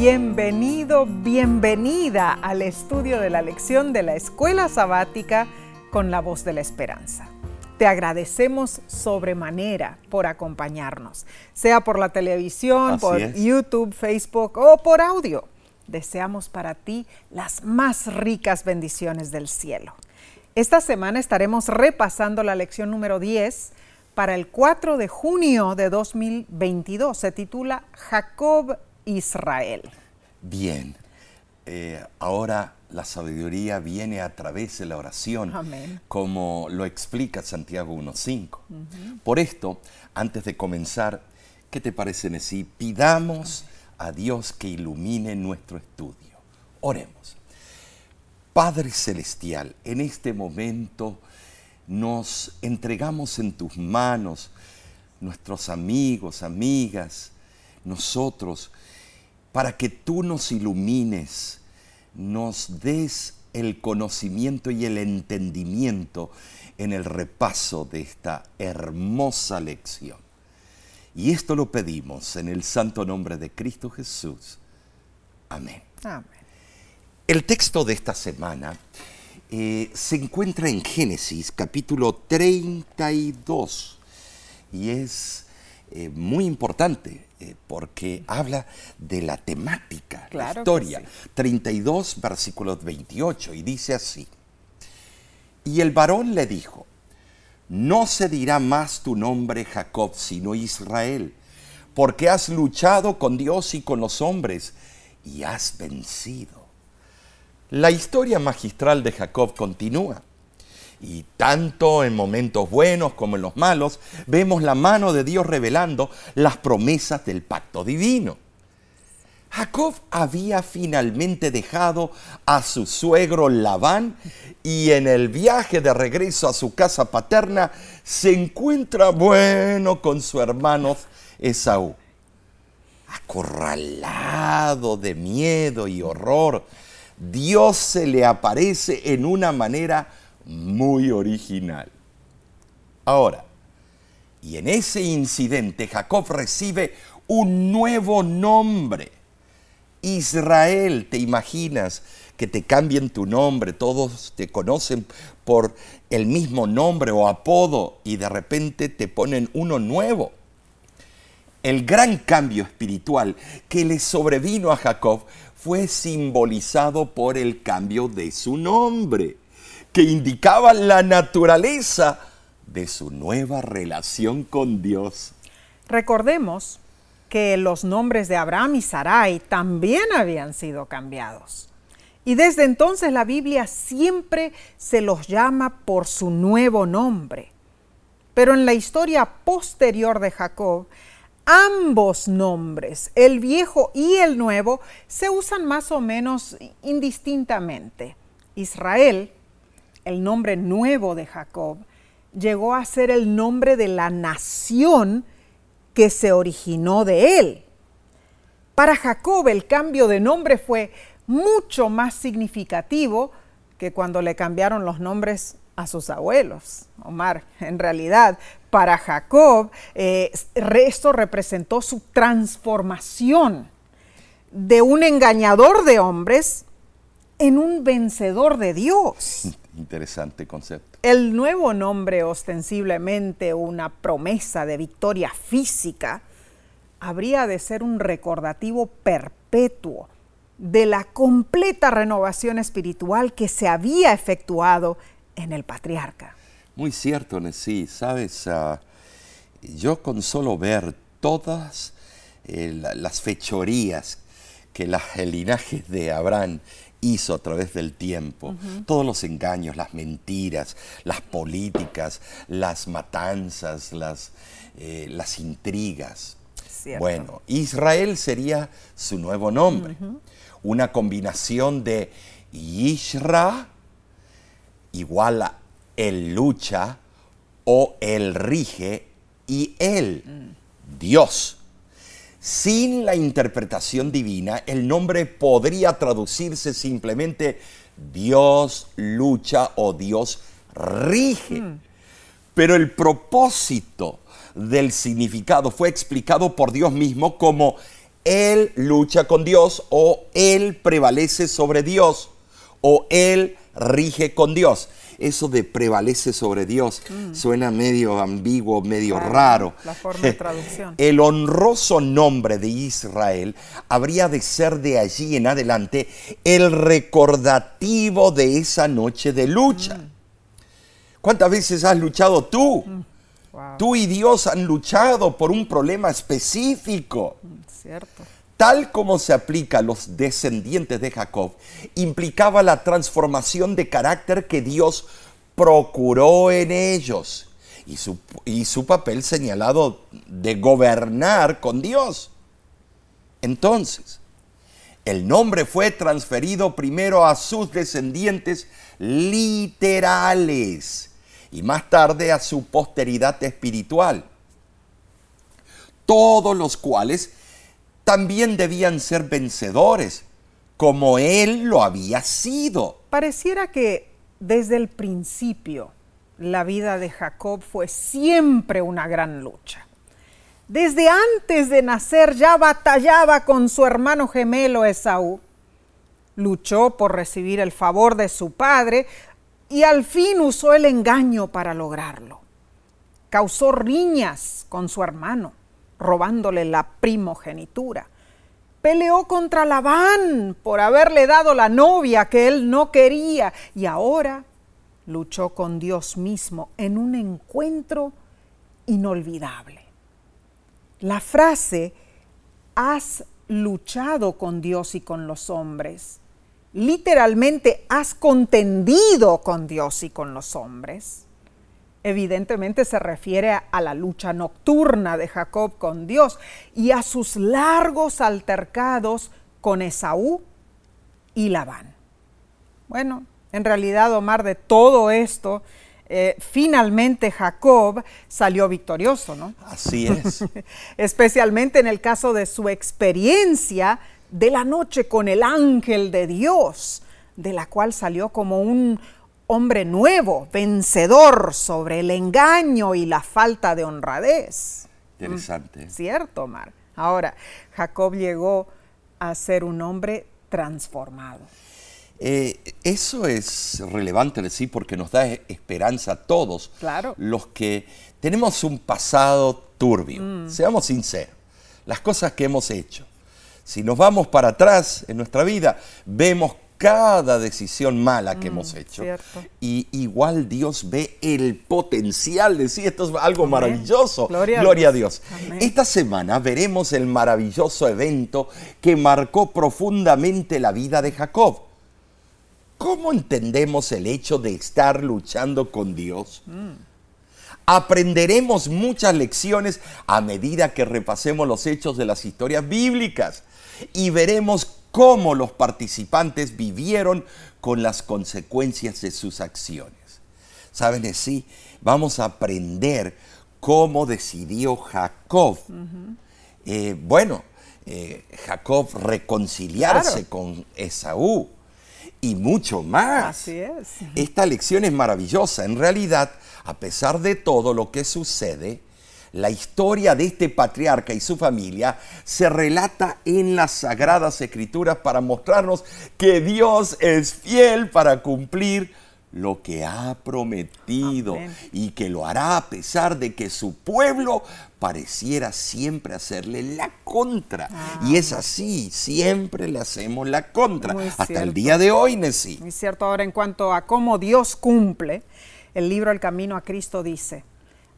Bienvenido, bienvenida al estudio de la lección de la escuela sabática con la voz de la esperanza. Te agradecemos sobremanera por acompañarnos, sea por la televisión, Así por es. YouTube, Facebook o por audio. Deseamos para ti las más ricas bendiciones del cielo. Esta semana estaremos repasando la lección número 10 para el 4 de junio de 2022. Se titula Jacob Israel. Bien, eh, ahora la sabiduría viene a través de la oración, Amén. como lo explica Santiago 1.5. Por esto, antes de comenzar, ¿qué te parece, Nesí? Pidamos a Dios que ilumine nuestro estudio. Oremos. Padre Celestial, en este momento nos entregamos en tus manos, nuestros amigos, amigas, nosotros, para que tú nos ilumines, nos des el conocimiento y el entendimiento en el repaso de esta hermosa lección. Y esto lo pedimos en el santo nombre de Cristo Jesús. Amén. Amén. El texto de esta semana eh, se encuentra en Génesis capítulo 32 y es eh, muy importante eh, porque habla de la temática, Claro la historia. sí. 32 versículos 28 y dice así. Y el varón le dijo, no se dirá más tu nombre Jacob, sino Israel, porque has luchado con Dios y con los hombres y has vencido. La historia magistral de Jacob continúa. Y tanto en momentos buenos como en los malos, vemos la mano de Dios revelando las promesas del pacto divino. Jacob había finalmente dejado a su suegro Labán y en el viaje de regreso a su casa paterna se encuentra bueno con su hermano Esaú. Acorralado de miedo y horror, Dios se le aparece en una manera muy original. Ahora, y en ese incidente Jacob recibe un nuevo nombre. Israel, ¿te imaginas que te cambien tu nombre? Todos te conocen por el mismo nombre o apodo y de repente te ponen uno nuevo. El gran cambio espiritual que le sobrevino a Jacob fue simbolizado por el cambio de su nombre, que indicaba la naturaleza de su nueva relación con Dios. Recordemos que los nombres de Abraham y Sarai también habían sido cambiados. Y desde entonces la Biblia siempre se los llama por su nuevo nombre. Pero en la historia posterior de Jacob, ambos nombres, el viejo y el nuevo, se usan más o menos indistintamente. Israel, el nombre nuevo de Jacob, llegó a ser el nombre de la nación que se originó de él. Para Jacob el cambio de nombre fue mucho más significativo que cuando le cambiaron los nombres a sus abuelos. Omar, en realidad, para Jacob eh, esto representó su transformación de un engañador de hombres en un vencedor de Dios. Interesante concepto. El nuevo nombre, ostensiblemente una promesa de victoria física, habría de ser un recordativo perpetuo de la completa renovación espiritual que se había efectuado en el patriarca. Muy cierto, Nesí. Sabes, ah, yo con solo ver todas eh, la- las fechorías que la- el linaje de Abraham hizo a través del tiempo, todos los engaños, las mentiras, las políticas, las matanzas, las, eh, las intrigas. Cierto. Bueno, Israel sería su nuevo nombre, una combinación de Yishra igual a el lucha o el rige y el Dios. Sin la interpretación divina, el nombre podría traducirse simplemente Dios lucha o Dios rige. Pero el propósito del significado fue explicado por Dios mismo como él lucha con Dios o él prevalece sobre Dios o él rige con Dios. Eso de prevalece sobre Dios suena medio ambiguo, medio Claro, raro. la forma de traducción. El honroso nombre de Israel habría de ser de allí en adelante el recordativo de esa noche de lucha. ¿Cuántas veces has luchado tú? Wow, Tú y Dios han luchado por un problema específico. cierto. Tal como se aplica a los descendientes de Jacob, implicaba la transformación de carácter que Dios procuró en ellos y su, y su papel señalado de gobernar con Dios. Entonces, el nombre fue transferido primero a sus descendientes literales y más tarde a su posteridad espiritual, todos los cuales también debían ser vencedores, como él lo había sido. Pareciera que desde el principio la vida de Jacob fue siempre una gran lucha. Desde antes de nacer ya batallaba con su hermano gemelo Esaú. Luchó por recibir el favor de su padre y al fin usó el engaño para lograrlo. Causó riñas con su hermano, robándole la primogenitura. Peleó contra Labán por haberle dado la novia que él no quería y ahora luchó con Dios mismo en un encuentro inolvidable. La frase, has luchado con Dios y con los hombres, literalmente has contendido con Dios y con los hombres. Evidentemente se refiere a la lucha nocturna de Jacob con Dios y a sus largos altercados con Esaú y Labán. Bueno, en realidad, Omar, de todo esto, eh, finalmente Jacob salió victorioso, ¿no? Así es. Especialmente en el caso de su experiencia de la noche con el ángel de Dios, de la cual salió como un hombre nuevo, vencedor sobre el engaño y la falta de honradez. Interesante. Cierto, Omar. Ahora, Jacob llegó a ser un hombre transformado. Eh, eso es relevante decir porque nos da esperanza a todos Claro. los que tenemos un pasado turbio. Seamos sinceros, las cosas que hemos hecho. Si nos vamos para atrás en nuestra vida, vemos cada decisión mala que hemos hecho. cierto. Y igual Dios ve el potencial de sí. Esto es algo maravilloso. Gloria a Gloria a Dios. Esta semana veremos el maravilloso evento que marcó profundamente la vida de Jacob. ¿Cómo entendemos el hecho de estar luchando con Dios? Aprenderemos muchas lecciones a medida que repasemos los hechos de las historias bíblicas y veremos cómo los participantes vivieron con las consecuencias de sus acciones. ¿Saben así? Vamos a aprender cómo decidió Jacob. Eh, bueno, eh, Jacob reconciliarse Claro. con Esaú y mucho más. Así es. Esta lección es maravillosa. En realidad, a pesar de todo lo que sucede, la historia de este patriarca y su familia se relata en las sagradas escrituras para mostrarnos que Dios es fiel para cumplir lo que ha prometido Amén. y que lo hará a pesar de que su pueblo pareciera siempre hacerle la contra. Y es así, siempre le hacemos la contra. Hasta el día de hoy, Nesí. Muy cierto, ahora en cuanto a cómo Dios cumple, el libro El Camino a Cristo dice,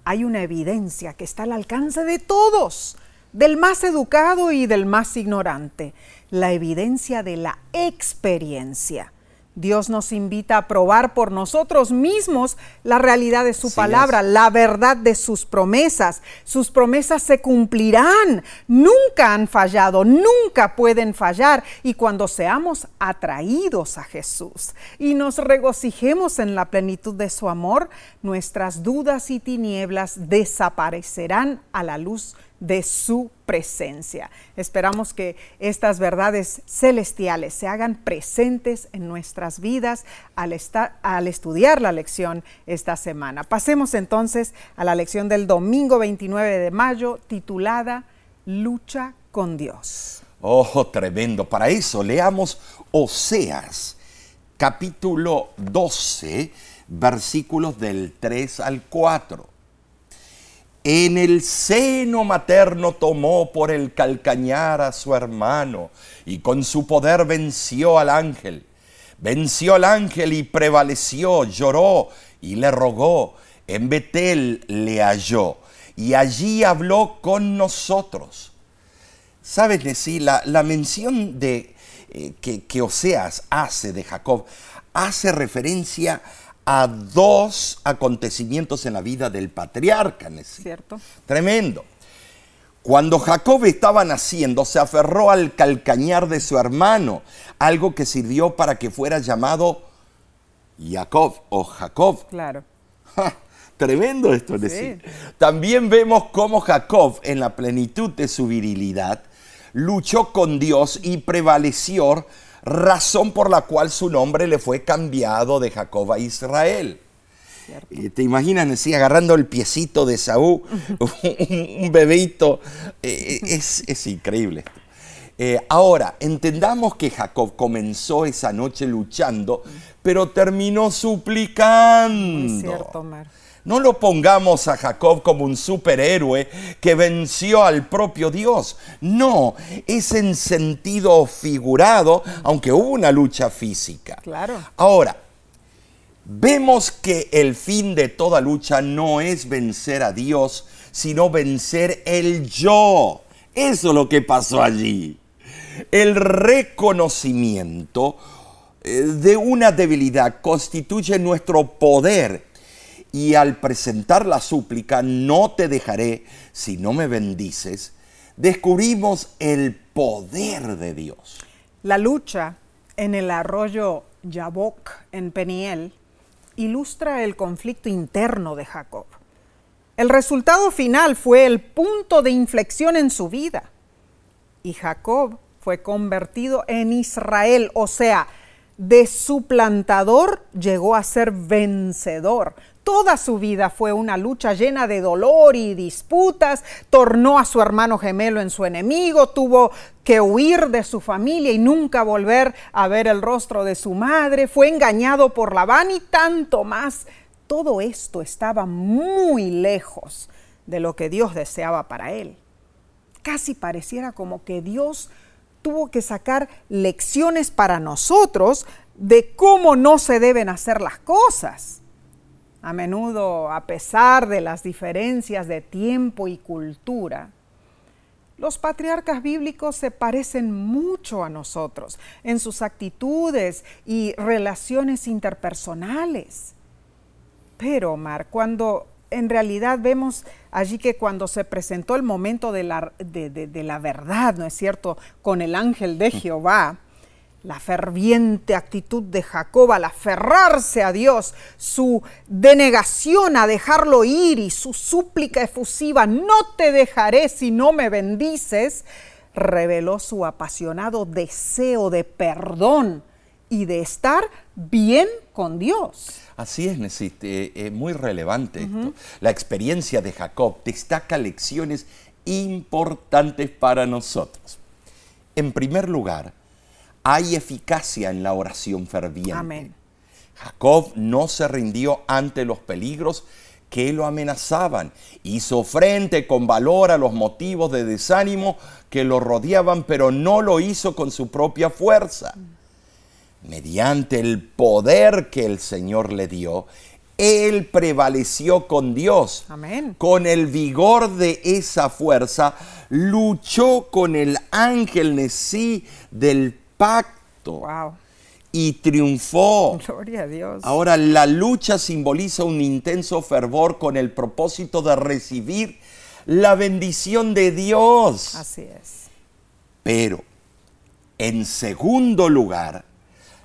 hay una evidencia que está al alcance de todos, del más educado y del más ignorante, la evidencia de la experiencia. Dios nos invita a probar por nosotros mismos la realidad de su palabra, es. la verdad de sus promesas. Sus promesas se cumplirán, nunca han fallado, nunca pueden fallar. Y cuando seamos atraídos a Jesús y nos regocijemos en la plenitud de su amor, nuestras dudas y tinieblas desaparecerán a la luz de su presencia. Esperamos que estas verdades celestiales se hagan presentes en nuestras vidas al, al estudiar la lección esta semana. Pasemos entonces a la lección del domingo 29 de mayo titulada Lucha con Dios. Oh, tremendo. Para eso leamos Oseas, capítulo 12, versículos del 3 al 4. En el seno materno tomó por el calcañar a su hermano y con su poder venció al ángel. Venció al ángel y prevaleció, lloró y le rogó. En Betel le halló y allí habló con nosotros. ¿Sabes, Nesí? La, la mención de, eh, que, que Oseas hace de Jacob hace referencia a dos acontecimientos en la vida del patriarca. Nesí. ¿Cierto? Tremendo. Cuando Jacob estaba naciendo, se aferró al calcañar de su hermano, algo que sirvió para que fuera llamado Jacob o Jacob. Claro. Ja, tremendo esto, Sí. Nesí. También vemos cómo Jacob, en la plenitud de su virilidad, luchó con Dios y prevaleció, razón por la cual su nombre le fue cambiado de Jacob a Israel. Eh, ¿Te imaginas, así agarrando el piecito de Saúl, un, un bebito? Eh, es, es increíble. Eh, ahora, entendamos que Jacob comenzó esa noche luchando, pero terminó suplicando. Es cierto, Omar. No lo pongamos a Jacob como un superhéroe que venció al propio Dios. No, es en sentido figurado, aunque hubo una lucha física. Claro. Ahora, vemos que el fin de toda lucha no es vencer a Dios, sino vencer el yo. Eso es lo que pasó allí. El reconocimiento eh, de una debilidad constituye nuestro poder. Y al presentar la súplica, no te dejaré si no me bendices, descubrimos el poder de Dios. La lucha en el arroyo Yabok en Peniel ilustra el conflicto interno de Jacob. El resultado final fue el punto de inflexión en su vida. Y Jacob fue convertido en Israel, o sea, de suplantador llegó a ser vencedor. Toda su vida fue una lucha llena de dolor y disputas. Tornó a su hermano gemelo en su enemigo, tuvo que huir de su familia y nunca volver a ver el rostro de su madre. Fue engañado por Labán y tanto más. Todo esto estaba muy lejos de lo que Dios deseaba para él. Casi pareciera como que Dios tuvo que sacar lecciones para nosotros de cómo no se deben hacer las cosas. A menudo, a pesar de las diferencias de tiempo y cultura, los patriarcas bíblicos se parecen mucho a nosotros en sus actitudes y relaciones interpersonales. Pero, Omar, cuando en realidad vemos allí que cuando se presentó el momento de la, de, la verdad, ¿no es cierto?, con el ángel de Jehová, la ferviente actitud de Jacob al aferrarse a Dios, su denegación a dejarlo ir y su súplica efusiva, no te dejaré si no me bendices, reveló su apasionado deseo de perdón y de estar bien con Dios. Así es, Nesiste, es muy relevante esto. La experiencia de Jacob destaca lecciones importantes para nosotros. En primer lugar, hay eficacia en la oración ferviente. Amén. Jacob no se rindió ante los peligros que lo amenazaban. Hizo frente con valor a los motivos de desánimo que lo rodeaban, pero no lo hizo con su propia fuerza. Mediante el poder que el Señor le dio, él prevaleció con Dios. Amén. Con el vigor de esa fuerza, luchó con el ángel Nesí del pacto Wow. y triunfó. Gloria a Dios. Ahora, la lucha simboliza un intenso fervor con el propósito de recibir la bendición de Dios. Así es. Pero, en segundo lugar,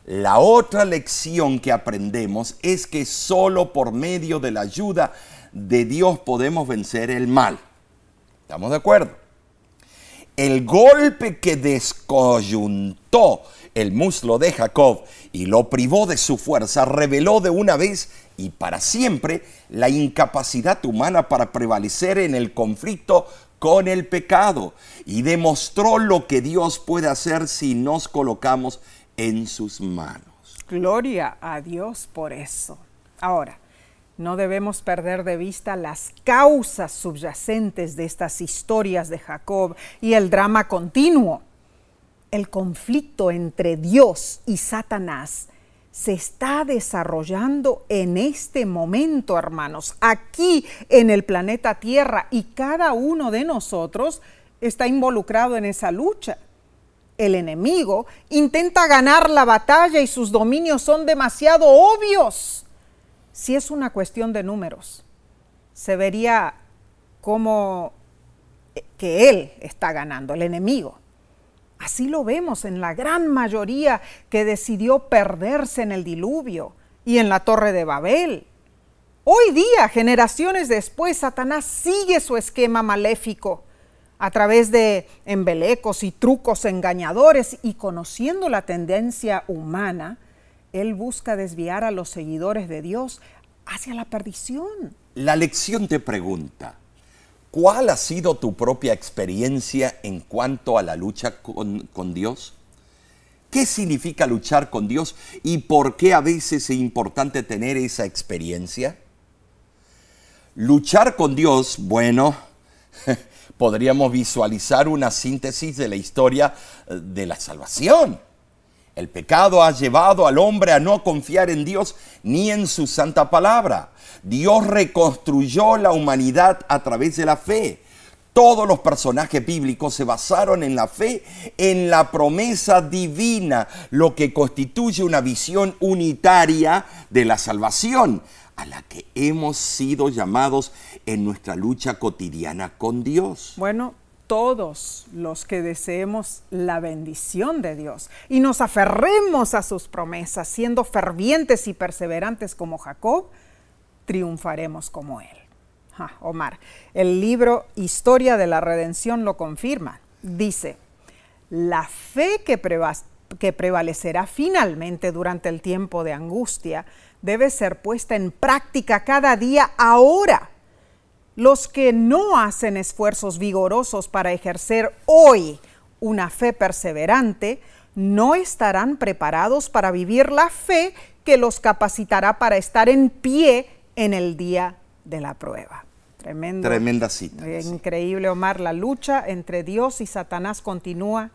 la otra lección que aprendemos es que solo por medio de la ayuda de Dios podemos vencer el mal. ¿Estamos de acuerdo? El golpe que descoyuntó el muslo de Jacob y lo privó de su fuerza, reveló de una vez y para siempre la incapacidad humana para prevalecer en el conflicto con el pecado y demostró lo que Dios puede hacer si nos colocamos en sus manos. Gloria a Dios por eso. Ahora, no debemos perder de vista las causas subyacentes de estas historias de Jacob y el drama continuo. El conflicto entre Dios y Satanás se está desarrollando en este momento, hermanos, aquí en el planeta Tierra y cada uno de nosotros está involucrado en esa lucha. El enemigo intenta ganar la batalla y sus dominios son demasiado obvios si es una cuestión de números, se vería como que él está ganando, el enemigo. Así lo vemos en la gran mayoría que decidió perderse en el diluvio y en la torre de Babel. Hoy día, generaciones después, Satanás sigue su esquema maléfico a través de embelecos y trucos engañadores y conociendo la tendencia humana, él busca desviar a los seguidores de Dios hacia la perdición. La lección te pregunta, ¿cuál ha sido tu propia experiencia en cuanto a la lucha con, con Dios? ¿Qué significa luchar con Dios y por qué a veces es importante tener esa experiencia? Luchar con Dios, bueno, podríamos visualizar una síntesis de la historia de la salvación. El pecado ha llevado al hombre a no confiar en Dios ni en su santa palabra. Dios reconstruyó la humanidad a través de la fe. Todos los personajes bíblicos se basaron en la fe, en la promesa divina, lo que constituye una visión unitaria de la salvación, a la que hemos sido llamados en nuestra lucha cotidiana con Dios. Bueno, todos los que deseemos la bendición de Dios y nos aferremos a sus promesas, siendo fervientes y perseverantes como Jacob, triunfaremos como él. Omar, el libro Historia de la Redención lo confirma. Dice, la fe que, que prevalecerá finalmente durante el tiempo de angustia debe ser puesta en práctica cada día ahora los que no hacen esfuerzos vigorosos para ejercer hoy una fe perseverante, no estarán preparados para vivir la fe que los capacitará para estar en pie en el día de la prueba. Tremendo, Tremenda cita. Increíble, Omar. La lucha entre Dios y Satanás continúa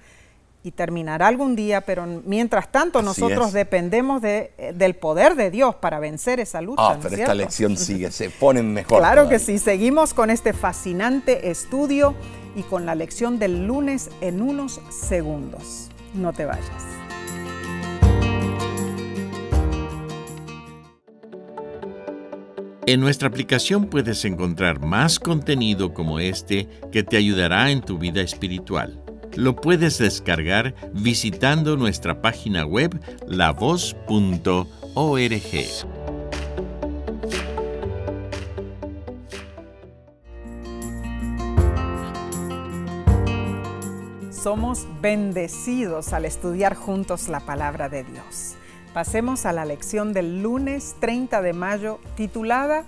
y terminará algún día, pero mientras tanto nosotros dependemos de, del poder de Dios para vencer esa lucha. Ah, pero esta lección sigue, se ponen mejor. Claro que sí, seguimos con este fascinante estudio y con la lección del lunes en unos segundos. No te vayas. En nuestra aplicación puedes encontrar más contenido como este que te ayudará en tu vida espiritual. Lo puedes descargar visitando nuestra página web lavoz.org. Somos bendecidos al estudiar juntos la palabra de Dios. Pasemos a la lección del lunes 30 de mayo titulada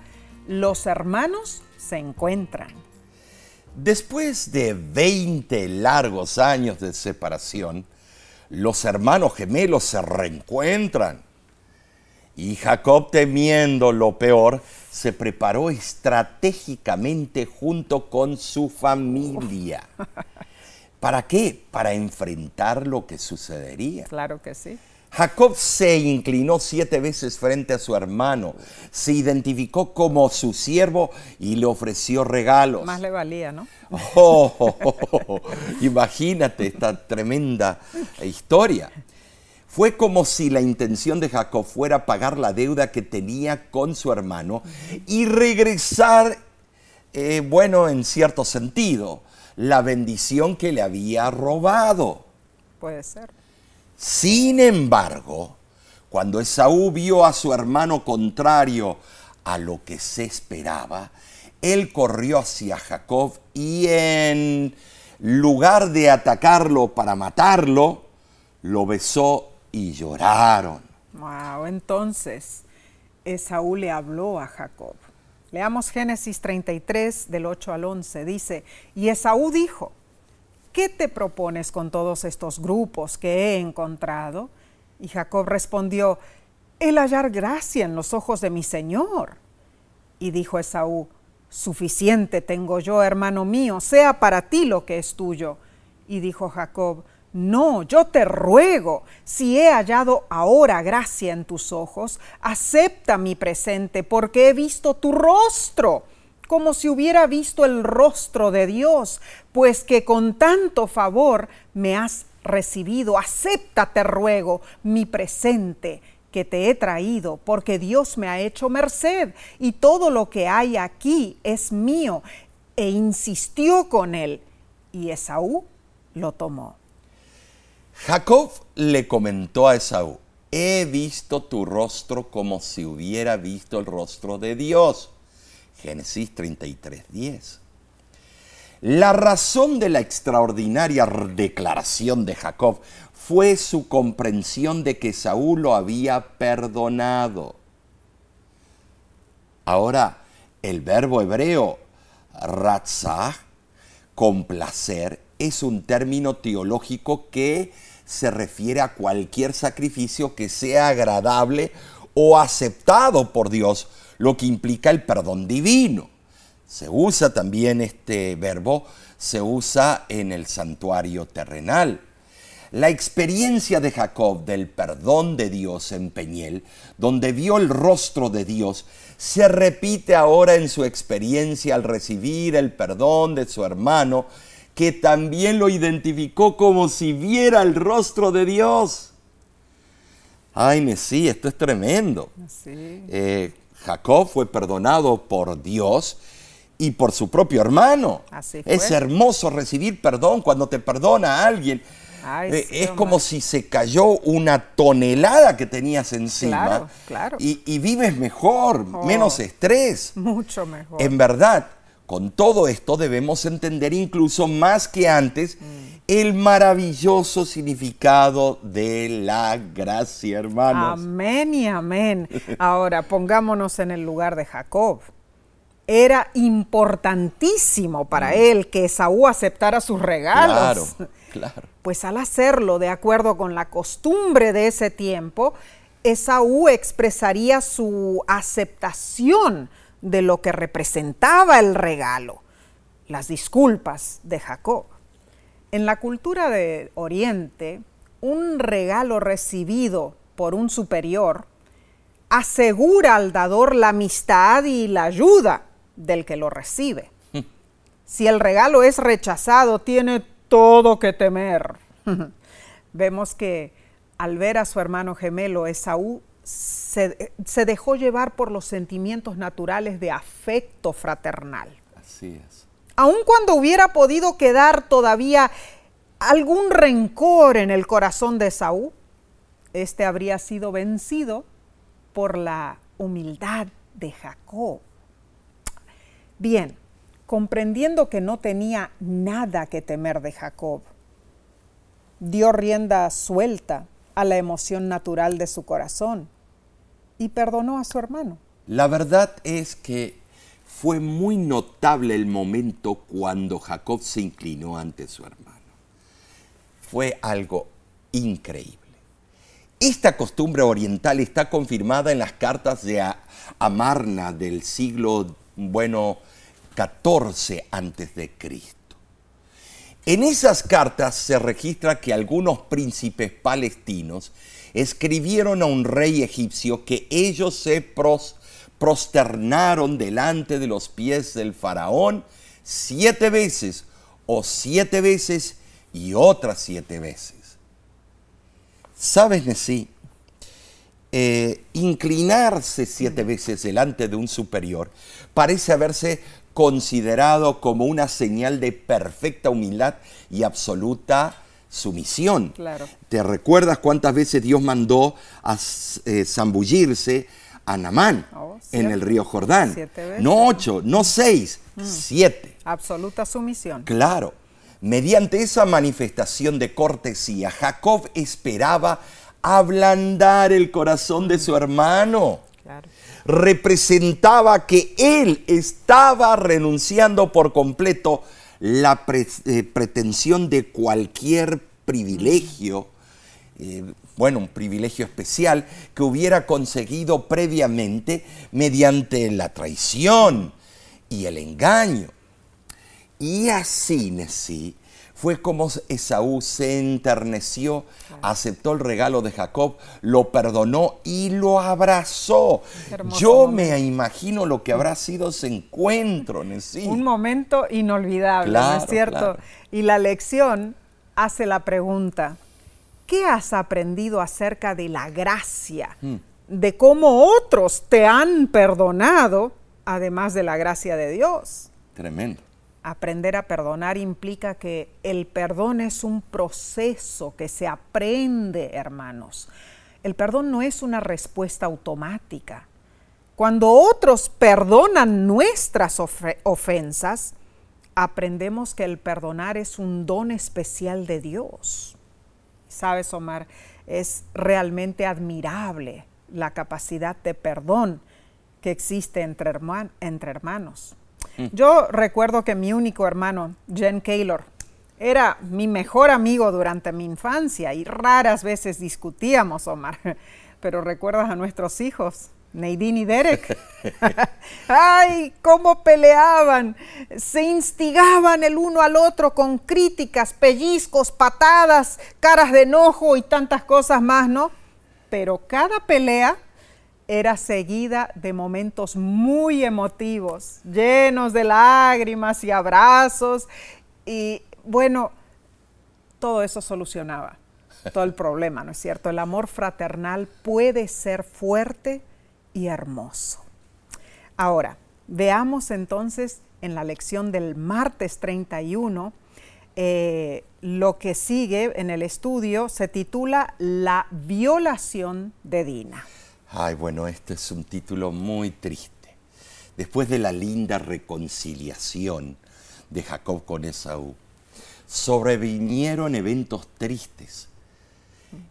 Los hermanos se encuentran. Después de 20 largos años de separación, los hermanos gemelos se reencuentran. Y Jacob, temiendo lo peor, se preparó estratégicamente junto con su familia. ¿Para qué? Para enfrentar lo que sucedería. Claro que sí. Jacob se inclinó siete veces frente a su hermano, se identificó como su siervo y le ofreció regalos. Más le valía, ¿no? Oh, oh, oh, imagínate esta tremenda historia. Fue como si la intención de Jacob fuera pagar la deuda que tenía con su hermano y regresar, eh, bueno, en cierto sentido, la bendición que le había robado. Puede ser. Sin embargo, cuando Esaú vio a su hermano contrario a lo que se esperaba, él corrió hacia Jacob y en lugar de atacarlo para matarlo, lo besó y lloraron. Wow, entonces Esaú le habló a Jacob. Leamos Génesis 33 del 8 al 11. Dice, y Esaú dijo, ¿qué te propones con todos estos grupos que he encontrado? Y Jacob respondió, el hallar gracia en los ojos de mi Señor. Y dijo Esaú, suficiente tengo yo, hermano mío, sea para ti lo que es tuyo. Y dijo Jacob, no, yo te ruego, si he hallado ahora gracia en tus ojos, acepta mi presente, porque he visto tu rostro, como si hubiera visto el rostro de Dios, pues que con tanto favor me has recibido. Acepta, te ruego, mi presente que te he traído, porque Dios me ha hecho merced, y todo lo que hay aquí es mío. E insistió con él, y Esaú lo tomó. Jacob le comentó a Esaú, he visto tu rostro como si hubiera visto el rostro de Dios. Génesis 33, 10. La razón de la extraordinaria declaración de Jacob fue su comprensión de que Saúl lo había perdonado. Ahora, el verbo hebreo ratzah, complacer, es un término teológico que se refiere a cualquier sacrificio que sea agradable o aceptado por Dios, lo que implica el perdón divino. Se usa también este verbo, se usa en el santuario terrenal. La experiencia de Jacob del perdón de Dios en Peñel, donde vio el rostro de Dios, se repite ahora en su experiencia al recibir el perdón de su hermano que también lo identificó como si viera el rostro de Dios. Ay, Mesí, esto es tremendo. Eh, Jacob fue perdonado por Dios y por su propio hermano. Es hermoso recibir perdón cuando te perdona a alguien. Eh, es como si se cayó una tonelada que tenías encima Y, vives mejor, oh. menos estrés. Mucho mejor. En verdad, con todo esto debemos entender incluso más que antes el maravilloso significado de la gracia, hermanos. Amén y amén. Ahora pongámonos en el lugar de Jacob. Era importantísimo para mm. él que Esaú aceptara sus regalos. Claro, claro. Pues al hacerlo de acuerdo con la costumbre de ese tiempo, Esaú expresaría su aceptación de lo que representaba el regalo, las disculpas de Jacob. En la cultura de Oriente, un regalo recibido por un superior asegura al dador la amistad y la ayuda del que lo recibe. Si el regalo es rechazado, tiene todo que temer. Vemos que al ver a su hermano gemelo Esaú se, dejó llevar por los sentimientos naturales de afecto fraternal. Así es. Aun cuando hubiera podido quedar todavía algún rencor en el corazón de Saúl, este habría sido vencido por la humildad de Jacob. Bien, comprendiendo que no tenía nada que temer de Jacob, dio rienda suelta a la emoción natural de su corazón y perdonó a su hermano. La verdad es que fue muy notable el momento cuando Jacob se inclinó ante su hermano. Fue algo increíble. Esta costumbre oriental está confirmada en las cartas de Amarna del siglo bueno 14 antes de Cristo. En esas cartas se registra que algunos príncipes palestinos escribieron a un rey egipcio que ellos se prosternaron delante de los pies del faraón siete veces o siete veces y otras siete veces. ¿Sabes, Nesí? Eh, inclinarse siete veces delante de un superior parece haberse considerado como una señal de perfecta humildad y absoluta sumisión. Claro. ¿Te recuerdas cuántas veces Dios mandó a eh, zambullirse a Namán oh, en el río Jordán? No ocho, no seis, mm. siete. Absoluta sumisión. Claro. Mediante esa manifestación de cortesía, Jacob esperaba ablandar el corazón de su hermano. Representaba que él estaba renunciando por completo la eh, pretensión de cualquier privilegio, eh, bueno, un privilegio especial que hubiera conseguido previamente mediante la traición y el engaño. Y así, sí, fue como Esaú se enterneció, aceptó el regalo de Jacob, lo perdonó y lo abrazó. Yo me imagino lo que habrá sido ese encuentro, sí. Un momento inolvidable, ¿no es cierto? Y la lección hace la pregunta, ¿qué has aprendido acerca de la gracia? Hmm. De cómo otros te han perdonado, además de la gracia de Dios. Tremendo. Aprender a perdonar implica que el perdón es un proceso que se aprende, hermanos. El perdón no es una respuesta automática. Cuando otros perdonan nuestras ofensas, aprendemos que el perdonar es un don especial de Dios. Sabes, Omar, es realmente admirable la capacidad de perdón que existe entre, hermanos. Mm. Yo recuerdo que mi único hermano, Jen Kaylor, era mi mejor amigo durante mi infancia y raras veces discutíamos, Omar. Pero recuerdas a nuestros hijos, Nadine y Derek. ¡Ay, cómo peleaban! Se instigaban el uno al otro con críticas, pellizcos, patadas, caras de enojo y tantas cosas más, ¿no? Pero cada pelea era seguida de momentos muy emotivos, llenos de lágrimas y abrazos. Y bueno, todo eso solucionaba todo el problema, ¿no es cierto? El amor fraternal puede ser fuerte y hermoso. Ahora, veamos entonces en la lección del martes 31, eh, lo que sigue en el estudio se titula La violación de Dina. Ay, bueno, este es un título muy triste. Después de la linda reconciliación de Jacob con Esaú, sobrevinieron eventos tristes.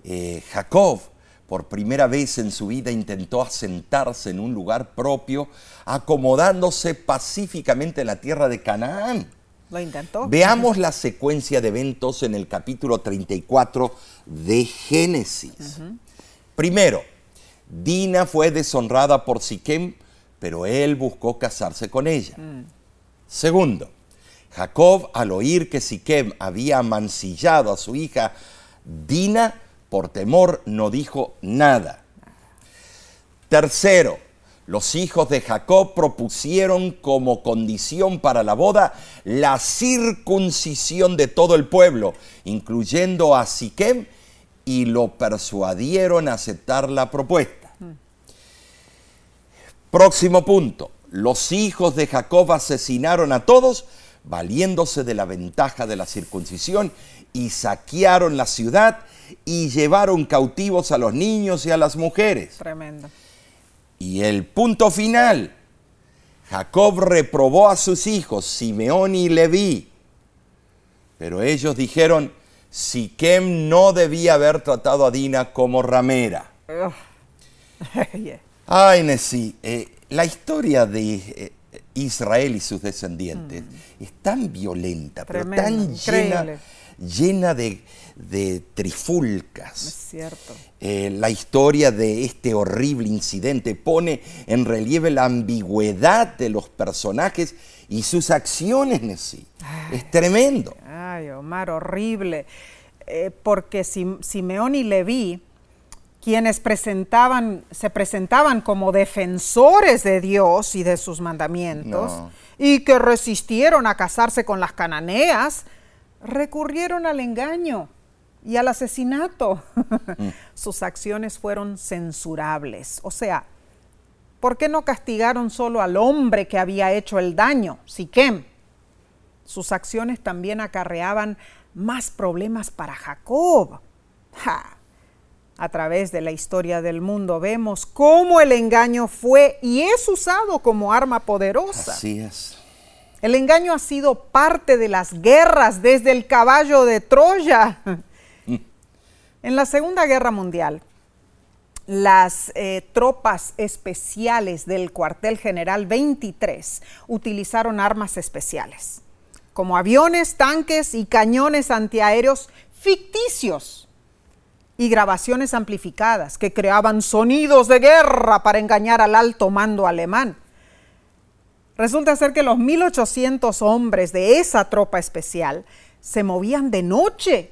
Eh, Jacob, por primera vez en su vida, intentó asentarse en un lugar propio, acomodándose pacíficamente en la tierra de Canaán. Lo intentó. Veamos la secuencia de eventos en el capítulo 34 de Génesis. Primero, Dina fue deshonrada por Siquem, pero él buscó casarse con ella. Mm. Segundo, Jacob, al oír que Siquem había mancillado a su hija Dina, por temor no dijo nada. Tercero, los hijos de Jacob propusieron como condición para la boda la circuncisión de todo el pueblo, incluyendo a Siquem, y lo persuadieron a aceptar la propuesta. Próximo punto. Los hijos de Jacob asesinaron a todos, valiéndose de la ventaja de la circuncisión, y saquearon la ciudad y llevaron cautivos a los niños y a las mujeres. Tremendo. Y el punto final. Jacob reprobó a sus hijos, Simeón y Leví. Pero ellos dijeron, Siquem no debía haber tratado a Dina como ramera. Ay, Nessie, eh, la historia de eh, Israel y sus descendientes mm. es tan violenta, pero tan llena, llena de, trifulcas. Es cierto. Eh, la historia de este horrible incidente pone en relieve la ambigüedad de los personajes y sus acciones, Nessie. Es tremendo. Ay, Omar, horrible. porque Simeón y Leví quienes presentaban, se presentaban como defensores de Dios y de sus mandamientos, y que resistieron a casarse con las cananeas, recurrieron al engaño y al asesinato. Mm. Sus acciones fueron censurables. O sea, ¿por qué no castigaron solo al hombre que había hecho el daño, Siquem? Sus acciones también acarreaban más problemas para Jacob. ¡Ja! A través de la historia del mundo vemos cómo el engaño fue y es usado como arma poderosa. Así es. El engaño ha sido parte de las guerras desde el caballo de Troya. En la Segunda Guerra Mundial, las eh, tropas especiales del cuartel general 23 utilizaron armas especiales, como aviones, tanques y cañones antiaéreos ficticios y grabaciones amplificadas que creaban sonidos de guerra para engañar al alto mando alemán. Resulta ser que los 1800 hombres de esa tropa especial se movían de noche,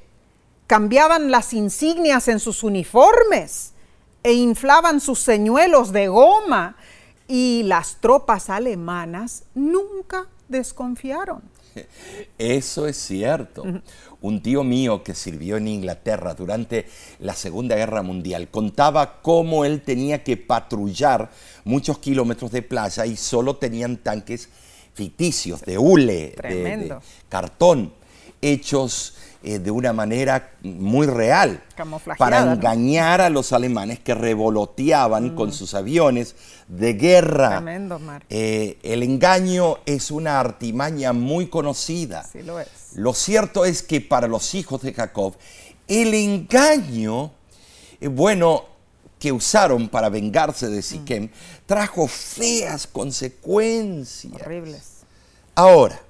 cambiaban las insignias en sus uniformes e inflaban sus señuelos de goma y las tropas alemanas nunca desconfiaron. Eso es cierto. Un tío mío que sirvió en Inglaterra durante la Segunda Guerra Mundial contaba cómo él tenía que patrullar muchos kilómetros de playa y solo tenían tanques ficticios de hule, de, cartón, hechos eh, de una manera muy real para engañar a los alemanes que revoloteaban con mm. sus aviones de guerra. Tremendo, eh, el engaño es una artimaña muy conocida. Sí, lo es. Lo cierto es que para los hijos de Jacob, el engaño, eh, bueno, que usaron para vengarse de Siquem, trajo feas consecuencias. Horribles. Ahora,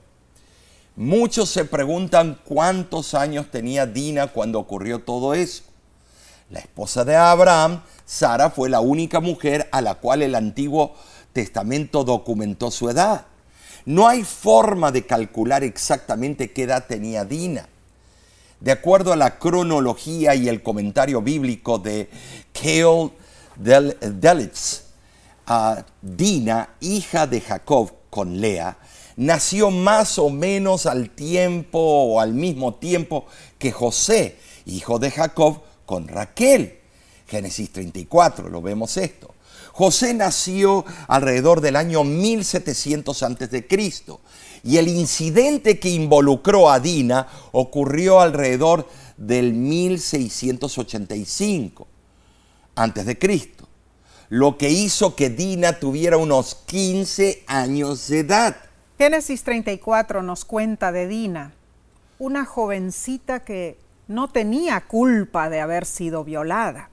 Muchos se preguntan cuántos años tenía Dina cuando ocurrió todo eso. La esposa de Abraham, Sara, fue la única mujer a la cual el Antiguo Testamento documentó su edad. No hay forma de calcular exactamente qué edad tenía Dina. De acuerdo a la cronología y el comentario bíblico de Keol Delitz, Dina, hija de Jacob con Lea, nació más o menos al tiempo o al mismo tiempo que José, hijo de Jacob, con Raquel. Génesis 34, lo vemos esto. José nació alrededor del año 1700 a.C. y el incidente que involucró a Dina ocurrió alrededor del 1685 a.C., lo que hizo que Dina tuviera unos 15 años de edad. Génesis 34 nos cuenta de Dina, una jovencita que no tenía culpa de haber sido violada.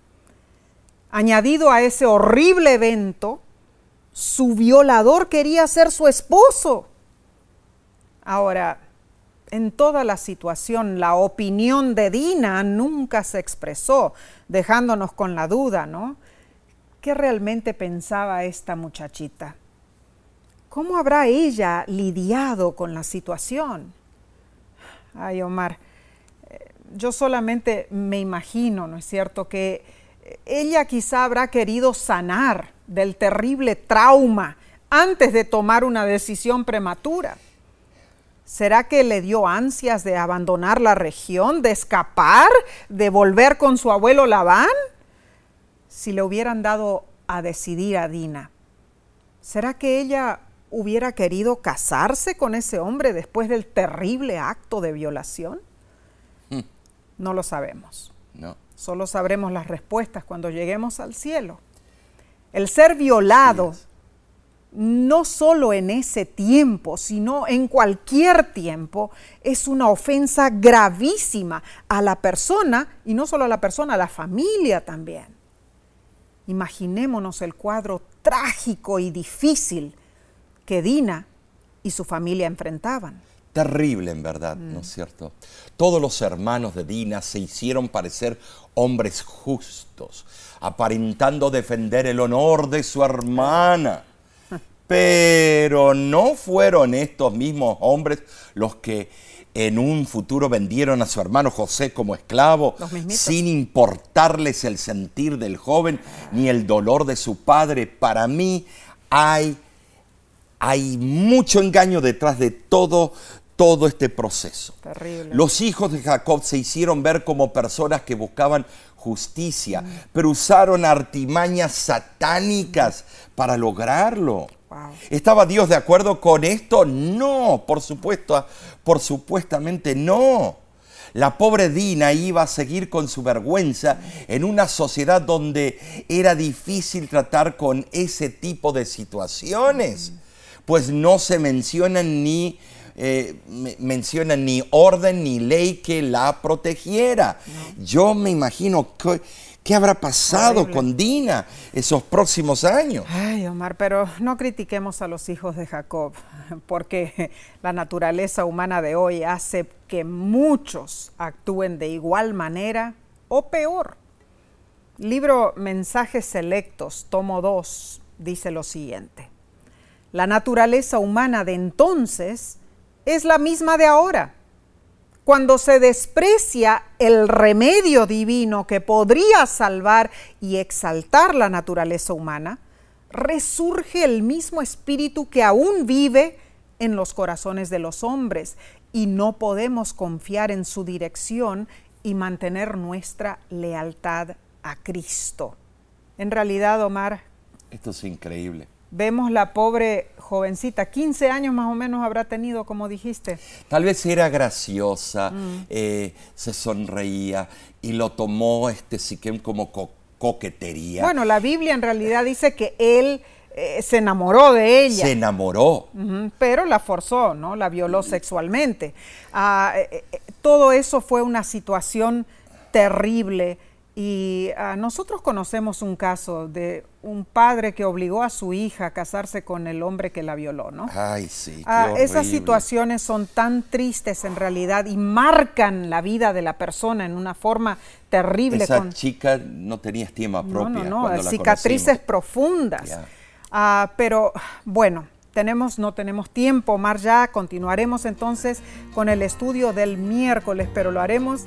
Añadido a ese horrible evento, su violador quería ser su esposo. Ahora, en toda la situación, la opinión de Dina nunca se expresó, dejándonos con la duda, ¿no? ¿Qué realmente pensaba esta muchachita? ¿Cómo habrá ella lidiado con la situación? Ay, Omar, eh, yo solamente me imagino, ¿no es cierto?, que ella quizá habrá querido sanar del terrible trauma antes de tomar una decisión prematura. ¿Será que le dio ansias de abandonar la región, de escapar, de volver con su abuelo Labán? Si le hubieran dado a decidir a Dina, ¿será que ella hubiera querido casarse con ese hombre después del terrible acto de violación? Hmm. No lo sabemos. No. Solo sabremos las respuestas cuando lleguemos al cielo. El ser violado, no solo en ese tiempo, sino en cualquier tiempo, es una ofensa gravísima a la persona, y no solo a la persona, a la familia también. Imaginémonos el cuadro trágico y difícil que Dina y su familia enfrentaban. Terrible en verdad, ¿no es mm. cierto? Todos los hermanos de Dina se hicieron parecer hombres justos, aparentando defender el honor de su hermana. Pero no fueron estos mismos hombres los que en un futuro vendieron a su hermano José como esclavo, sin importarles el sentir del joven ni el dolor de su padre. Para mí hay hay mucho engaño detrás de todo, todo este proceso. Terrible. Los hijos de Jacob se hicieron ver como personas que buscaban justicia, pero usaron artimañas satánicas para lograrlo. ¿Estaba Dios de acuerdo con esto? No, por supuesto, por supuestamente no. La pobre Dina iba a seguir con su vergüenza en una sociedad donde era difícil tratar con ese tipo de situaciones pues no se menciona ni, eh, me- menciona ni orden ni ley que la protegiera. Yo me imagino que, qué habrá pasado Horrible. con Dina esos próximos años. Ay, Omar, pero no critiquemos a los hijos de Jacob, porque la naturaleza humana de hoy hace que muchos actúen de igual manera o peor. Libro Mensajes Selectos, tomo 2, dice lo siguiente. La naturaleza humana de entonces es la misma de ahora. Cuando se desprecia el remedio divino que podría salvar y exaltar la naturaleza humana, resurge el mismo espíritu que aún vive en los corazones de los hombres y no podemos confiar en su dirección y mantener nuestra lealtad a Cristo. En realidad, Omar, Esto es increíble. vemos la pobre jovencita, 15 años más o menos habrá tenido, como dijiste. Tal vez era graciosa, Mm. eh, se sonreía y lo tomó este Siquem como co- coquetería. Bueno, la Biblia en realidad dice que él eh, se enamoró de ella. se enamoró. Pero la forzó, ¿no? La violó sexualmente. Ah, eh, todo eso fue una situación terrible y ah, nosotros conocemos un caso de un padre que obligó a su hija a casarse con el hombre que la violó, ¿no? Ay, sí. qué Ah, esas horrible. situaciones son tan tristes en realidad y marcan la vida de la persona en una forma terrible. Esa con- chica no tenía estima no, propia. no, no, cuando la cicatrices profundas. Ya. Ah, pero bueno, tenemos, no tenemos tiempo, Omar, ya continuaremos entonces con el estudio del miércoles, pero lo haremos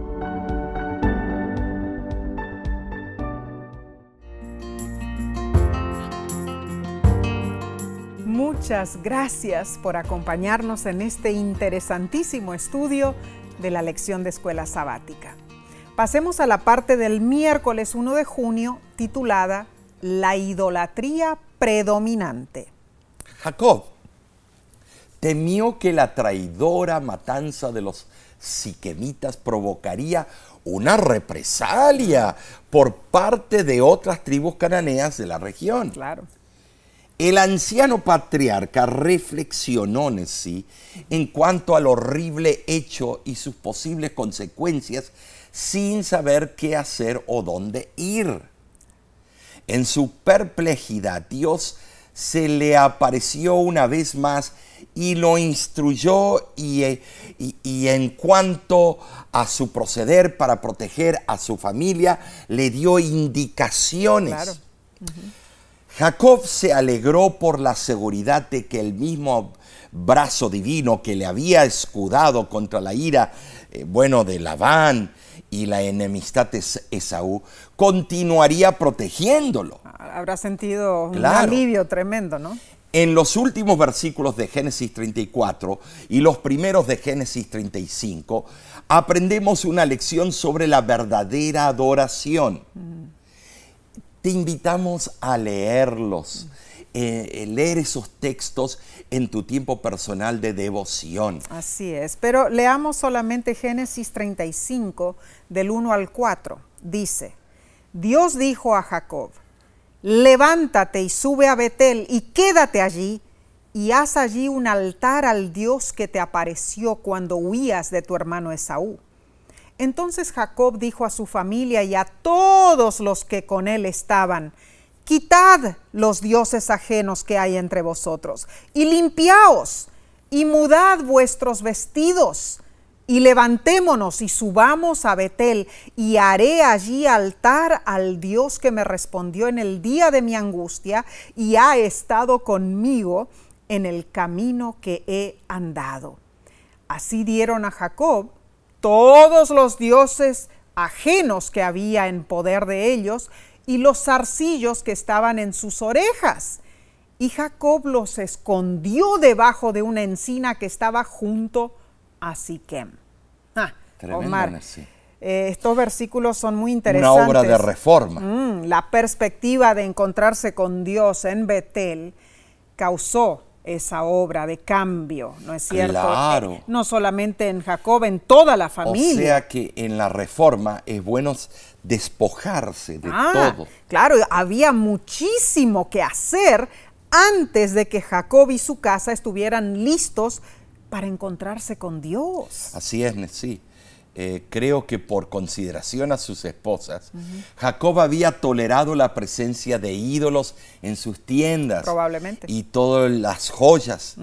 Muchas gracias por acompañarnos en este interesantísimo estudio de la lección de escuela sabática. Pasemos a la parte del miércoles 1 de junio titulada La idolatría predominante. Jacob temió que la traidora matanza de los siquemitas provocaría una represalia por parte de otras tribus cananeas de la región. Claro. El anciano patriarca reflexionó en sí en cuanto al horrible hecho y sus posibles consecuencias sin saber qué hacer o dónde ir. En su perplejidad, Dios se le apareció una vez más y lo instruyó y, eh, y- en cuanto a su proceder para proteger a su familia, le dio indicaciones. Claro. Jacob se alegró por la seguridad de que el mismo brazo divino que le había escudado contra la ira, eh, bueno, de Labán y la enemistad de Es- Esaú, continuaría protegiéndolo. Habrá sentido un alivio tremendo, ¿no? En los últimos versículos de Génesis 34 y los primeros de Génesis 35, aprendemos una lección sobre la verdadera adoración. Te invitamos a leerlos, eh, leer esos textos en tu tiempo personal de devoción. Así es, pero leamos solamente Génesis 35 del 1 al 4. Dice, Dios dijo a Jacob, levántate y sube a Betel y quédate allí y haz allí un altar al Dios que te apareció cuando huías de tu hermano Esaú. Entonces Jacob dijo a su familia y a todos los que con él estaban, Quitad los dioses ajenos que hay entre vosotros, y limpiaos, y mudad vuestros vestidos, y levantémonos y subamos a Betel, y haré allí altar al Dios que me respondió en el día de mi angustia, y ha estado conmigo en el camino que he andado. Así dieron a Jacob todos los dioses ajenos que había en poder de ellos y los zarcillos que estaban en sus orejas. Y Jacob los escondió debajo de una encina que estaba junto a Siquem. Ah, Omar, eh, estos versículos son muy interesantes. Una obra de reforma. Mm, la perspectiva de encontrarse con Dios en Betel causó esa obra de cambio, ¿no es cierto? Claro. Eh, no solamente en Jacob, en toda la O familia. sea que en la reforma es bueno despojarse de Ah, todo. Claro, había muchísimo que hacer antes de que Jacob y su casa estuvieran listos para encontrarse con Dios. Así es, sí. Eh, creo que por consideración a sus esposas, Jacob había tolerado la presencia de ídolos en sus tiendas. Probablemente. Y todas las joyas.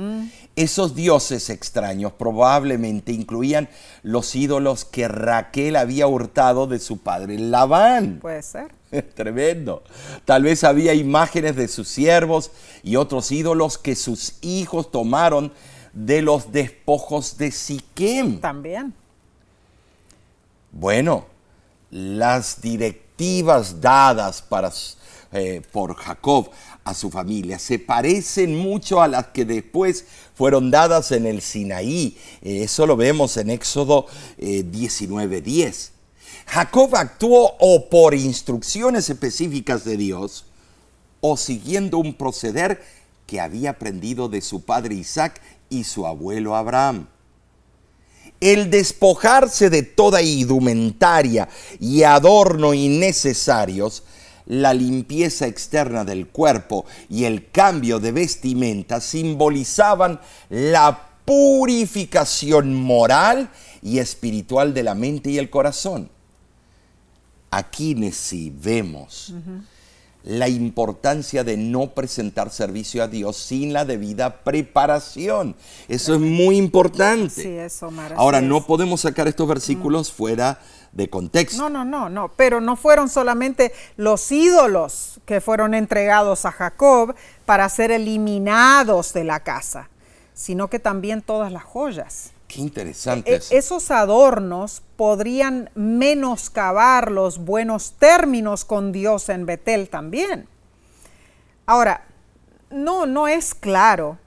Esos dioses extraños probablemente incluían los ídolos que Raquel había hurtado de su padre Labán. Puede ser. Tremendo. Tal vez había imágenes de sus siervos y otros ídolos que sus hijos tomaron de los despojos de Siquem. También. Bueno, las directivas dadas eh, por Jacob a su familia se parecen mucho a las que después fueron dadas en el Sinaí. Eh, eso lo vemos en Éxodo eh, 19:10. Jacob actuó o por instrucciones específicas de Dios o siguiendo un proceder que había aprendido de su padre Isaac y su abuelo Abraham. El despojarse de toda indumentaria y adorno innecesarios, la limpieza externa del cuerpo y el cambio de vestimenta simbolizaban la purificación moral y espiritual de la mente y el corazón. Aquí sí vemos la importancia de no presentar servicio a Dios sin la debida preparación. Eso es muy importante. Sí, es, Omar, así Ahora, es. no podemos sacar estos versículos fuera de contexto. No, no, no, no. Pero no fueron solamente los ídolos que fueron entregados a Jacob para ser eliminados de la casa, sino que también todas las joyas. Qué interesante E- eso. esos adornos podrían menoscabar los buenos términos con Dios en Betel también. Ahora, no, no es claro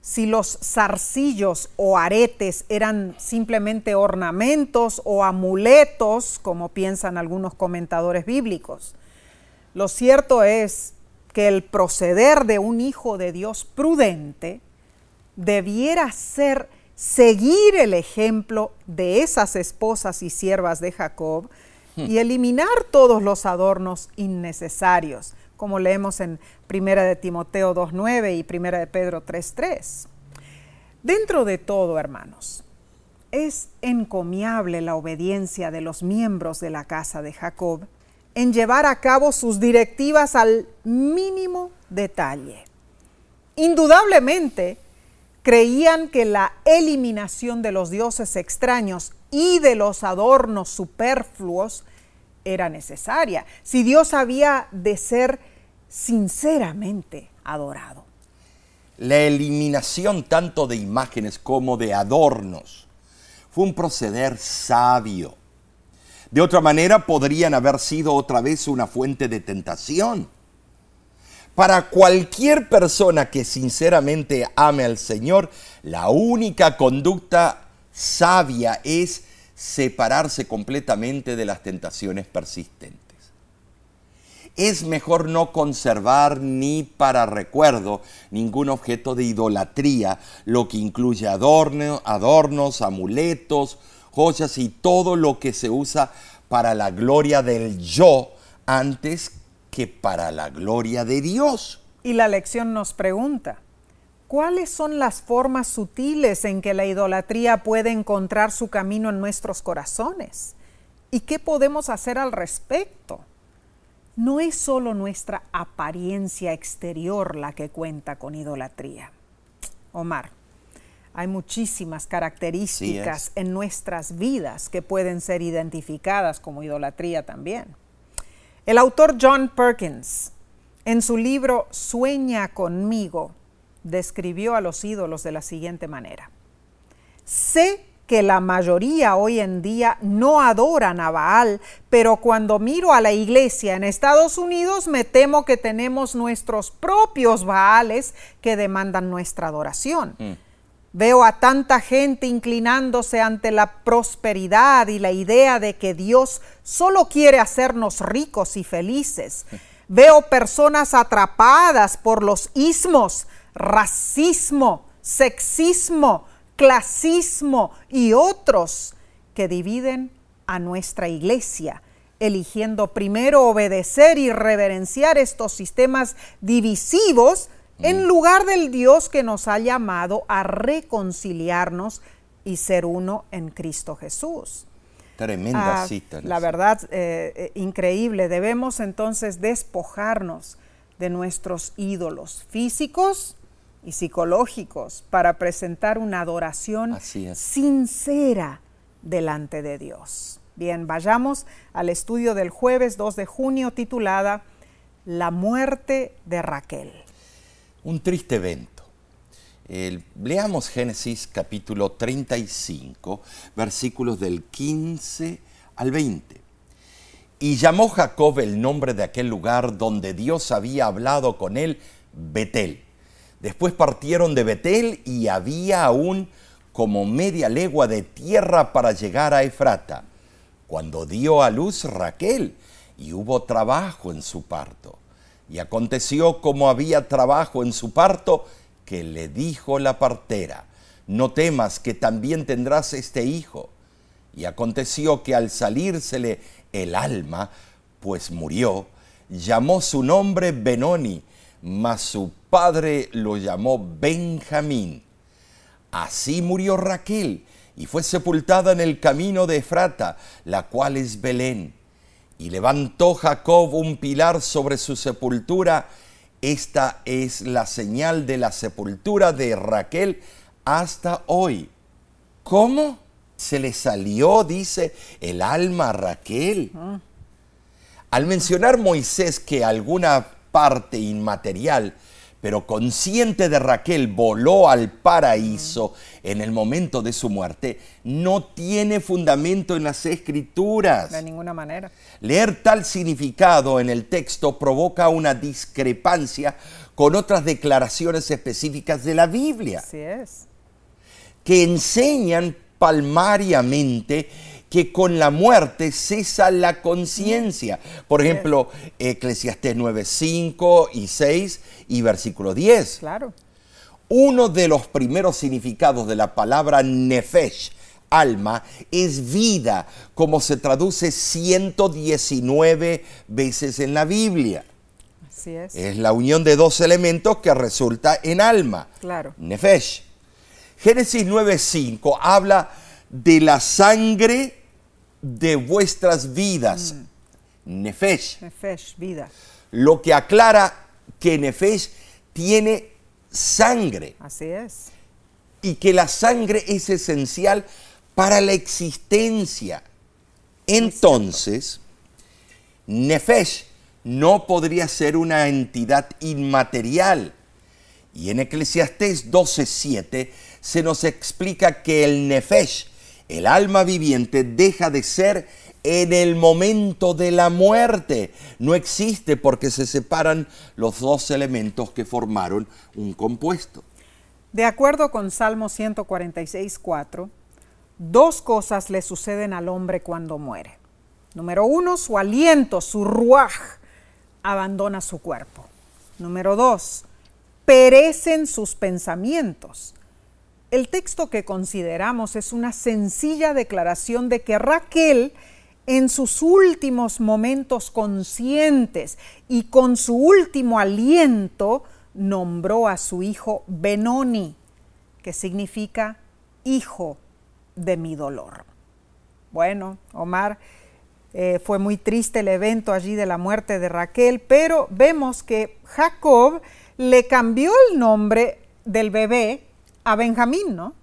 si los zarcillos o aretes eran simplemente ornamentos o amuletos, como piensan algunos comentadores bíblicos. Lo cierto es que el proceder de un hijo de Dios prudente debiera ser seguir el ejemplo de esas esposas y siervas de Jacob y eliminar todos los adornos innecesarios, como leemos en 1 de Timoteo 2.9 y 1 de Pedro 3.3. Dentro de todo, hermanos, es encomiable la obediencia de los miembros de la casa de Jacob en llevar a cabo sus directivas al mínimo detalle. Indudablemente, creían que la eliminación de los dioses extraños y de los adornos superfluos era necesaria, si Dios había de ser sinceramente adorado. La eliminación tanto de imágenes como de adornos fue un proceder sabio. De otra manera podrían haber sido otra vez una fuente de tentación. Para cualquier persona que sinceramente ame al Señor, la única conducta sabia es separarse completamente de las tentaciones persistentes. Es mejor no conservar ni para recuerdo ningún objeto de idolatría, lo que incluye adorno, adornos, amuletos, joyas y todo lo que se usa para la gloria del yo antes que para la gloria de Dios. Y la lección nos pregunta, ¿cuáles son las formas sutiles en que la idolatría puede encontrar su camino en nuestros corazones? ¿Y qué podemos hacer al respecto? No es solo nuestra apariencia exterior la que cuenta con idolatría. Omar, hay muchísimas características Sí en nuestras vidas que pueden ser identificadas como idolatría también. El autor John Perkins, en su libro Sueña conmigo, describió a los ídolos de la siguiente manera. Sé que la mayoría hoy en día no adoran a Baal, pero cuando miro a la iglesia en Estados Unidos me temo que tenemos nuestros propios Baales que demandan nuestra adoración. Veo a tanta gente inclinándose ante la prosperidad y la idea de que Dios solo quiere hacernos ricos y felices. Veo personas atrapadas por los ismos, racismo, sexismo, clasismo y otros que dividen a nuestra iglesia, eligiendo primero obedecer y reverenciar estos sistemas divisivos en lugar del Dios que nos ha llamado a reconciliarnos y ser uno en Cristo Jesús. Tremenda ah, cita. La verdad, eh, eh, increíble. Debemos entonces despojarnos de nuestros ídolos físicos y psicológicos para presentar una adoración sincera delante de Dios. Bien, vayamos al estudio del jueves 2 de junio titulada La muerte de Raquel un triste evento. leamos Génesis capítulo 35, versículos del 15 al 20. Y llamó Jacob el nombre de aquel lugar donde Dios había hablado con él, Betel. Después partieron de Betel y había aún como media legua de tierra para llegar a Efrata, cuando dio a luz Raquel y hubo trabajo en su parto. Y aconteció como había trabajo en su parto, que le dijo la partera, no temas que también tendrás este hijo. Y aconteció que al salírsele el alma, pues murió, llamó su nombre Benoni, mas su padre lo llamó Benjamín. Así murió Raquel y fue sepultada en el camino de Efrata, la cual es Belén y levantó Jacob un pilar sobre su sepultura. Esta es la señal de la sepultura de Raquel hasta hoy. ¿Cómo? Se le salió, dice, el alma a Raquel. Ah. Al mencionar Moisés que alguna parte inmaterial pero consciente de Raquel voló al paraíso en el momento de su muerte, no tiene fundamento en las escrituras. De ninguna manera. Leer tal significado en el texto provoca una discrepancia con otras declaraciones específicas de la Biblia. Así es. Que enseñan palmariamente que con la muerte cesa la conciencia. Por ejemplo, Eclesiastés 9, 5 y 6 y versículo 10. Claro. Uno de los primeros significados de la palabra nefesh, alma, es vida, como se traduce 119 veces en la Biblia. Así es. Es la unión de dos elementos que resulta en alma. Claro. Nefesh. Génesis 9:5 habla de la sangre de vuestras vidas. Mm. Nefesh. Nefesh, vida. Lo que aclara que Nefesh tiene sangre. Así es. Y que la sangre es esencial para la existencia. Entonces, Nefesh no podría ser una entidad inmaterial. Y en Eclesiastés 12:7 se nos explica que el Nefesh el alma viviente deja de ser en el momento de la muerte. No existe porque se separan los dos elementos que formaron un compuesto. De acuerdo con Salmo 146, 4, dos cosas le suceden al hombre cuando muere. Número uno, su aliento, su ruaj, abandona su cuerpo. Número dos, perecen sus pensamientos. El texto que consideramos es una sencilla declaración de que Raquel en sus últimos momentos conscientes y con su último aliento nombró a su hijo Benoni, que significa hijo de mi dolor. Bueno, Omar, eh, fue muy triste el evento allí de la muerte de Raquel, pero vemos que Jacob le cambió el nombre del bebé a Benjamín, ¿no?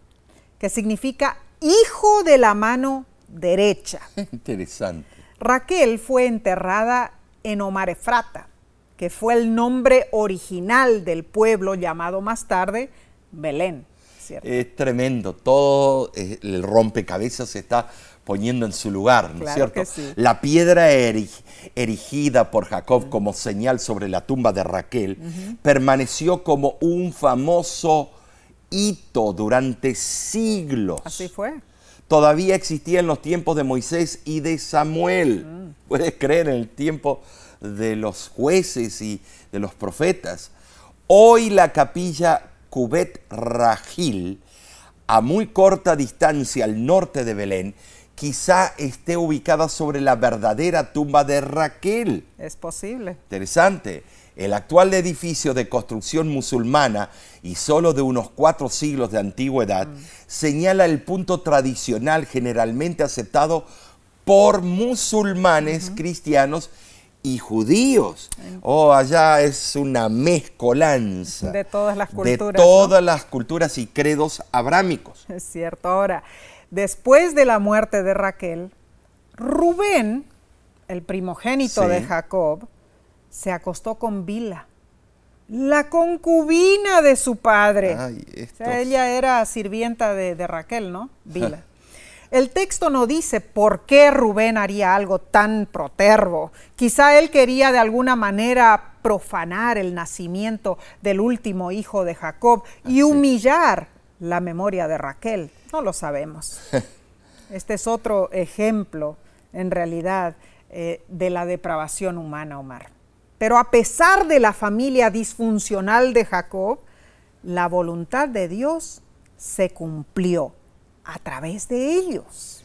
Que significa hijo de la mano derecha. Interesante. Raquel fue enterrada en Omar Efrata, que fue el nombre original del pueblo llamado más tarde Belén. Es tremendo, todo eh, el rompecabezas se está poniendo en su lugar, ¿no es cierto? La piedra erigida por Jacob como señal sobre la tumba de Raquel permaneció como un famoso hito durante siglos. Así fue. Todavía existía en los tiempos de Moisés y de Samuel. Mm. Puedes creer en el tiempo de los jueces y de los profetas. Hoy la capilla Cubet Rajil, a muy corta distancia al norte de Belén, quizá esté ubicada sobre la verdadera tumba de Raquel. Es posible. Interesante. El actual edificio de construcción musulmana y solo de unos cuatro siglos de antigüedad señala el punto tradicional generalmente aceptado por musulmanes, cristianos y judíos. Oh, allá es una mezcolanza De todas las de culturas, todas las culturas y credos abrámicos. Es cierto. Ahora, después de la muerte de Raquel, Rubén, el primogénito Sí. de Jacob, se acostó con Bila, la concubina de su padre. Ay, O sea, ella era sirvienta de, de Raquel, ¿no? Bila. El texto no dice por qué Rubén haría algo tan protervo. Quizá él quería de alguna manera profanar el nacimiento del último hijo de Jacob y humillar la memoria de Raquel. No lo sabemos. Este es otro ejemplo, en realidad, eh, de la depravación humana, Omar. Pero a pesar de la familia disfuncional de Jacob, la voluntad de Dios se cumplió a través de ellos.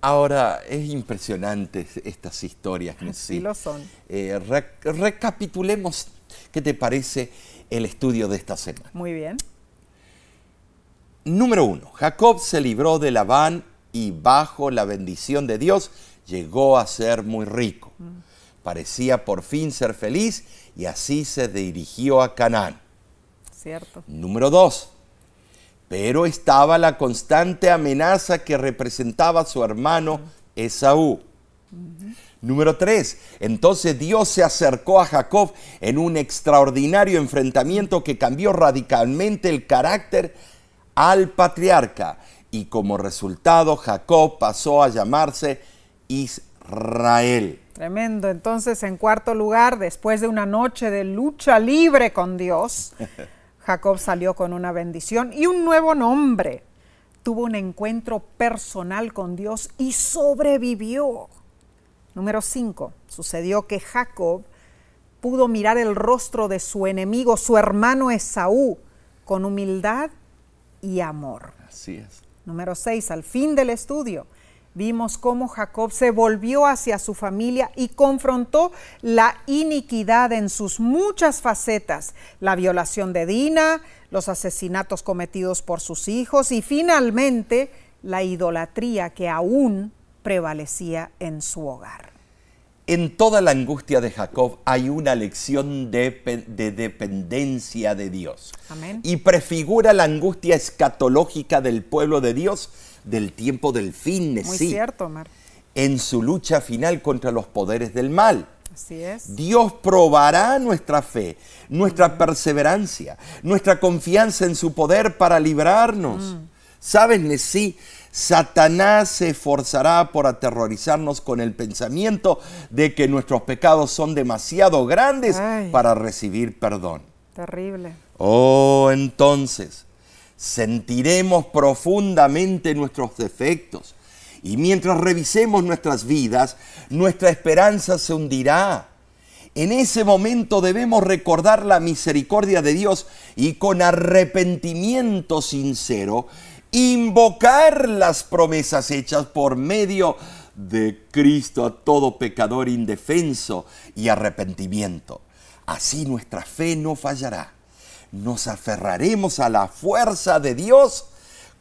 Ahora, es impresionante estas historias, ¿no? Sí lo son. Eh, re- recapitulemos, ¿qué te parece el estudio de esta semana? Muy bien. Número uno, Jacob se libró de Labán y bajo la bendición de Dios llegó a ser muy rico. Parecía por fin ser feliz y así se dirigió a Canaán. Cierto. Número dos, pero estaba la constante amenaza que representaba su hermano Esaú. Número tres, entonces Dios se acercó a Jacob en un extraordinario enfrentamiento que cambió radicalmente el carácter al patriarca y como resultado Jacob pasó a llamarse Israel. Tremendo. Entonces, en cuarto lugar, después de una noche de lucha libre con Dios, Jacob salió con una bendición y un nuevo nombre. Tuvo un encuentro personal con Dios y sobrevivió. Número 5. Sucedió que Jacob pudo mirar el rostro de su enemigo, su hermano Esaú, con humildad y amor. Así es. Número 6. Al fin del estudio, vimos cómo Jacob se volvió hacia su familia y confrontó la iniquidad en sus muchas facetas, la violación de Dina, los asesinatos cometidos por sus hijos y finalmente la idolatría que aún prevalecía en su hogar. En toda la angustia de Jacob hay una lección de, pe- de dependencia de Dios. Amén. Y prefigura la angustia escatológica del pueblo de Dios del tiempo del fin, Muy sí, cierto, Omar. en su lucha final contra los poderes del mal. Así es. Dios probará nuestra fe, nuestra perseverancia, nuestra confianza en su poder para librarnos. ¿Sabes, Nesí? Satanás se esforzará por aterrorizarnos con el pensamiento de que nuestros pecados son demasiado grandes Ay. para recibir perdón. Terrible. Oh, entonces, sentiremos profundamente nuestros defectos. Y mientras revisemos nuestras vidas, nuestra esperanza se hundirá. En ese momento debemos recordar la misericordia de Dios y con arrepentimiento sincero invocar las promesas hechas por medio de Cristo a todo pecador indefenso y arrepentimiento. Así nuestra fe no fallará. Nos aferraremos a la fuerza de Dios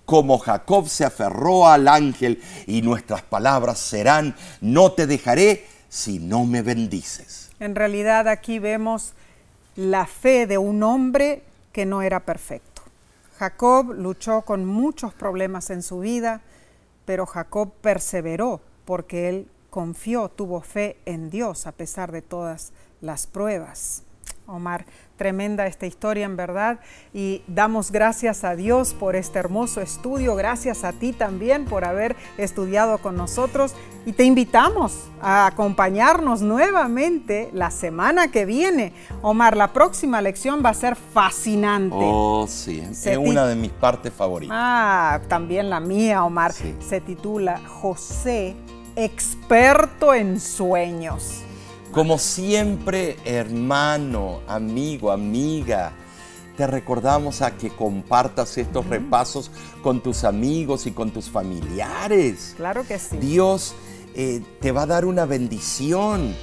como Jacob se aferró al ángel y nuestras palabras serán, no te dejaré si no me bendices. En realidad aquí vemos la fe de un hombre que no era perfecto. Jacob luchó con muchos problemas en su vida, pero Jacob perseveró porque él confió, tuvo fe en Dios a pesar de todas las pruebas. Omar. Tremenda esta historia en verdad y damos gracias a Dios por este hermoso estudio, gracias a ti también por haber estudiado con nosotros y te invitamos a acompañarnos nuevamente la semana que viene. Omar, la próxima lección va a ser fascinante. Oh, sí, es una de mis partes favoritas. Ah, también la mía, Omar. Se titula José, experto en sueños. Como siempre, hermano, amigo, amiga, te recordamos a que compartas estos repasos con tus amigos y con tus familiares. Claro que sí. Dios eh, te va a dar una bendición.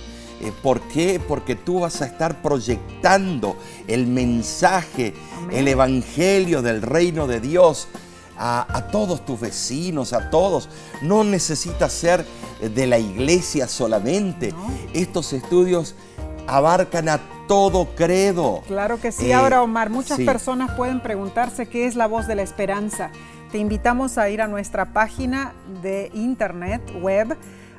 Eh, ¿Por qué? Porque tú vas a estar proyectando el mensaje, el evangelio del reino de Dios a, todos tus vecinos, a todos. No necesitas ser de la iglesia solamente. Estos estudios abarcan a todo credo. Claro que sí. Ahora, Omar, muchas personas pueden preguntarse qué es la voz de la esperanza. Te invitamos a ir a nuestra página de internet web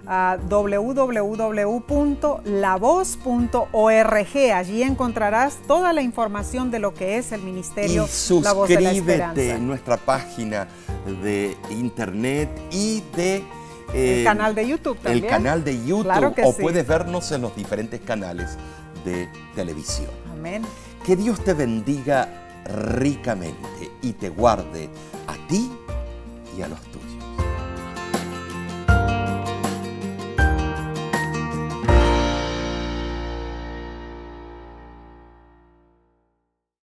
a www.lavoz.org. Allí encontrarás toda la información de lo que es el Ministerio La Voz de la Esperanza. en nuestra página de internet y de el eh, canal de YouTube también. El canal de YouTube o puedes vernos en los diferentes canales de televisión. Amén. Que Dios te bendiga ricamente y te guarde a ti y a los tuyos.